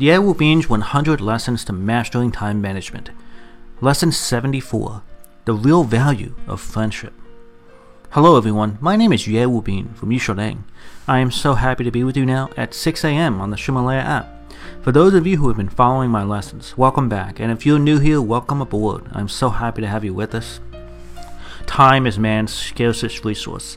Ye Wu Bin's 100 Lessons to Mastering Time Management. Lesson 74 The Real Value of Friendship. Hello, everyone. My name is Ye Wu Bin from Yishuling. I am so happy to be with you now at 6 a.m. on the Ximalaya app. For those of you who have been following my lessons, welcome back. And if you're new here, welcome aboard. I'm so happy to have you with us. Time is man's scarcest resource.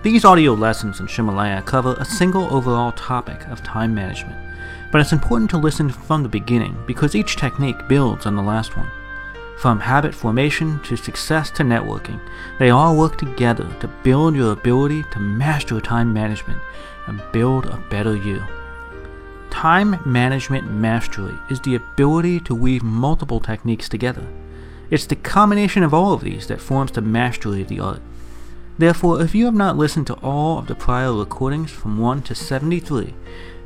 These audio lessons in Ximalaya cover a single overall topic of time management, but it's important to listen from the beginning because each technique builds on the last one. From habit formation to success to networking, they all work together to build your ability to master time management and build a better you. Time management mastery is the ability to weave multiple techniques together. It's the combination of all of these that forms the mastery of the art. Therefore, if you have not listened to all of the prior recordings from 1 to 73,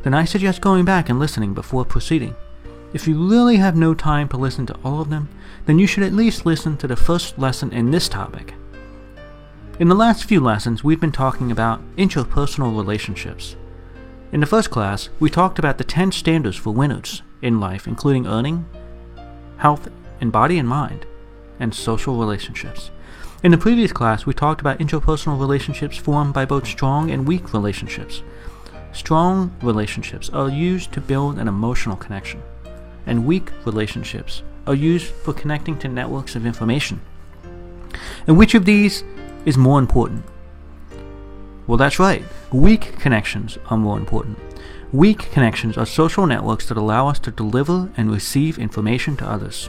then I suggest going back and listening before proceeding. If you really have no time to listen to all of them, then you should at least listen to the first lesson in this topic. In the last few lessons, we've been talking about interpersonal relationships. In the first class, we talked about the 10 standards for winners in life, including earning, health and body and mind, and social relationships. In the previous class, we talked about interpersonal relationships formed by both strong and weak relationships. Strong relationships are used to build an emotional connection, and weak relationships are used for connecting to networks of information. And which of these is more important? Well, that's right. Weak connections are more important. Weak connections are social networks that allow us to deliver and receive information to others.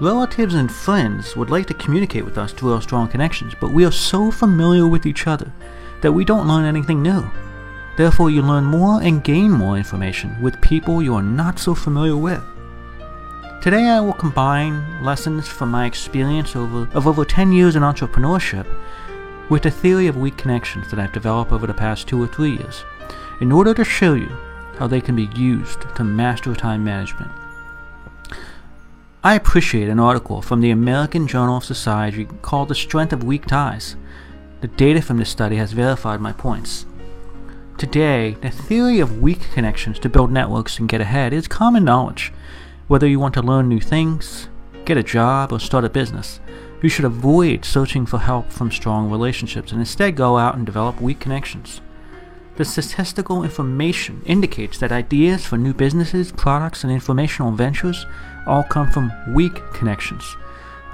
Relatives and friends would like to communicate with us through our strong connections, but we are so familiar with each other that we don't learn anything new. Therefore, you learn more and gain more information with people you are not so familiar with. Today, I will combine lessons from my experience over, of over 10 years in entrepreneurship with the theory of weak connections that I've developed over the past two or three years in order to show you how they can be used to master time management. I appreciate an article from the American Journal of Sociology called The Strength of Weak Ties. The data from this study has verified my points. Today, the theory of weak connections to build networks and get ahead is common knowledge. Whether you want to learn new things, get a job, or start a business, you should avoid searching for help from strong relationships and instead go out and develop weak connections. The statistical information indicates that ideas for new businesses, products, and informational ventures all come from weak connections.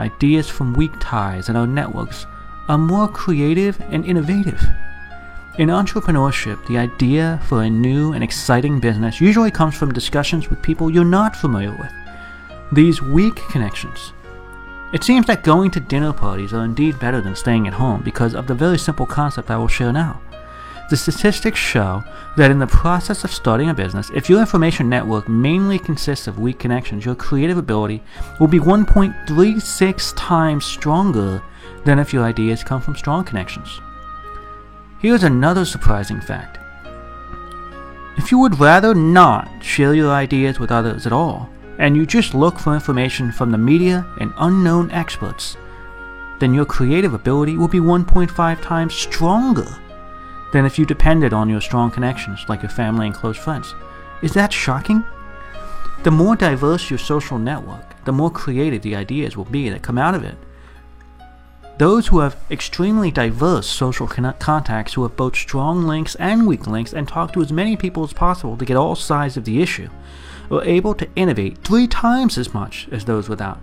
Ideas from weak ties in our networks are more creative and innovative. In entrepreneurship, the idea for a new and exciting business usually comes from discussions with people you're not familiar with. These weak connections. It seems that going to dinner parties are indeed better than staying at home because of the very simple concept I will share now. The statistics show that in the process of starting a business, if your information network mainly consists of weak connections, your creative ability will be 1.36 times stronger than if your ideas come from strong connections. Here's another surprising fact. If you would rather not share your ideas with others at all, and you just look for information from the media and unknown experts, then your creative ability will be 1.5 times stronger than if you depended on your strong connections like your family and close friends. Is that shocking? The more diverse your social network, the more creative the ideas will be that come out of it. Those who have extremely diverse social con- contacts who have both strong links and weak links and talk to as many people as possible to get all sides of the issue are able to innovate three times as much as those without.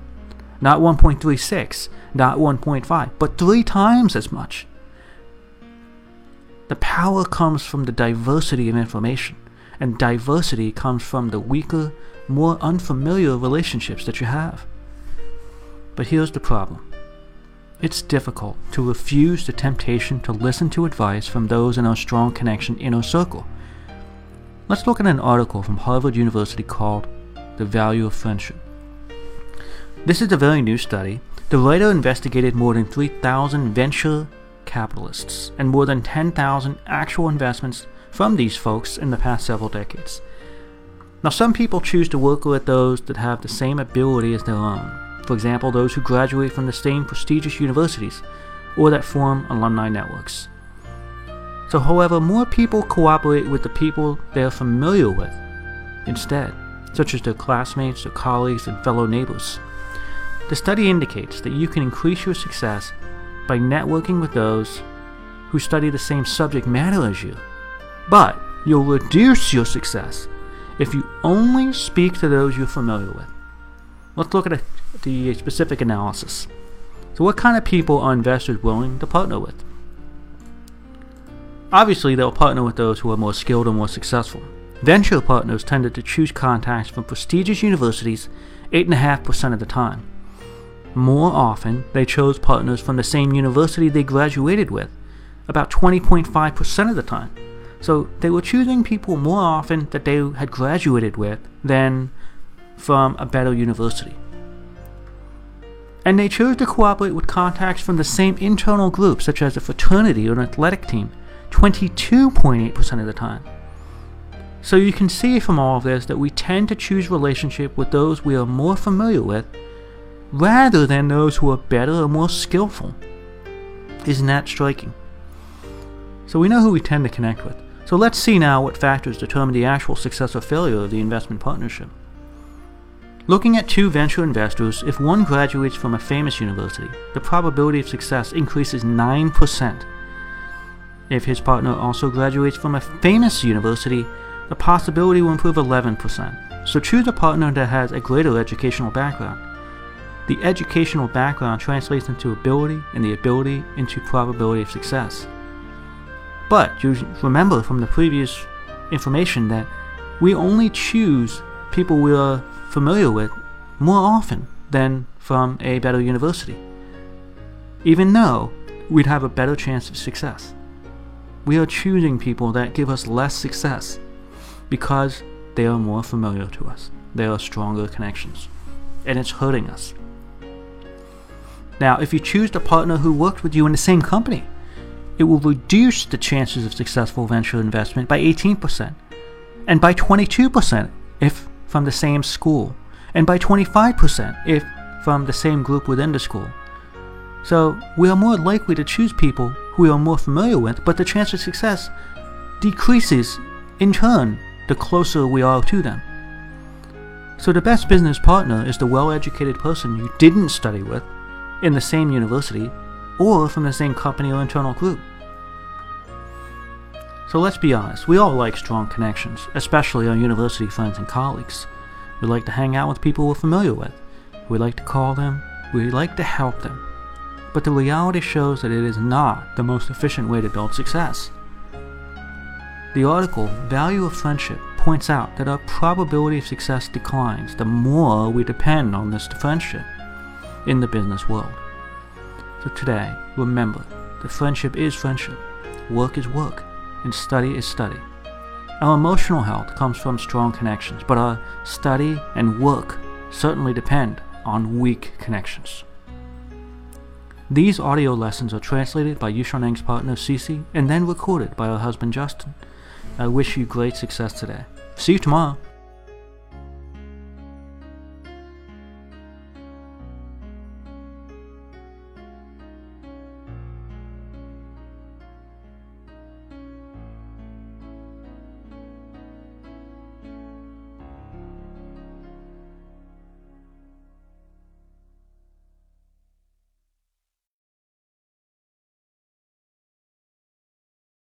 Not 1.36, not 1.5, but three times as much. The power comes from the diversity of information, and diversity comes from the weaker, more unfamiliar relationships that you have. But here's the problem it's difficult to refuse the temptation to listen to advice from those in our strong connection inner circle. Let's look at an article from Harvard University called The Value of Friendship. This is a very new study. The writer investigated more than 3,000 venture capitalists and more than 10,000 actual investments from these folks in the past several decades. Now, some people choose to work with those that have the same ability as their own. For example, those who graduate from the same prestigious universities or that form alumni networks. So, however, more people cooperate with the people they are familiar with instead, such as their classmates, their colleagues, and fellow neighbors. The study indicates that you can increase your success by networking with those who study the same subject matter as you, but you'll reduce your success if you only speak to those you're familiar with. Let's look at a, the specific analysis. So, what kind of people are investors willing to partner with? Obviously, they'll partner with those who are more skilled and more successful. Venture partners tended to choose contacts from prestigious universities 8.5% of the time. More often, they chose partners from the same university they graduated with, about 20.5% of the time. So they were choosing people more often that they had graduated with than from a better university. And they chose to cooperate with contacts from the same internal group, such as a fraternity or an athletic team, 22.8% of the time. So you can see from all of this that we tend to choose relationship with those we are more familiar with rather than those who are better or more skillful. Isn't that striking? So we know who we tend to connect with. So let's see now what factors determine the actual success or failure of the investment partnership. Looking at two venture investors, if one graduates from a famous university, the probability of success increases 9%. If his partner also graduates from a famous university, the possibility will improve 11%. So choose a partner that has a greater educational background. The educational background translates into ability, and the ability into probability of success. But you remember from the previous information that we only choose people we are familiar with more often than from a better university, even though we'd have a better chance of success. We are choosing people that give us less success because they are more familiar to us. They are stronger connections. And it's hurting us. Now, if you choose a partner who worked with you in the same company, it will reduce the chances of successful venture investment by 18%, and by 22% if from the same school, and by 25% if from the same group within the school. So, we are more likely to choose people who we are more familiar with, but the chance of success decreases in turn the closer we are to them. So, the best business partner is the well educated person you didn't study with in the same university or from the same company or internal group. So let's be honest, we all like strong connections, especially our university friends and colleagues. We like to hang out with people we're familiar with. We like to call them. We like to help them. But the reality shows that it is not the most efficient way to build success. The article, Value of Friendship, points out that our probability of success declines the more we depend on this friendship in the business world. So today, remember that friendship is friendship, work is work, and study is study. Our emotional health comes from strong connections, but our study and work certainly depend on weak connections. These audio lessons are translated by Yushaneng's partner Cece and then recorded by her husband Justin. I wish you great success today. See you tomorrow.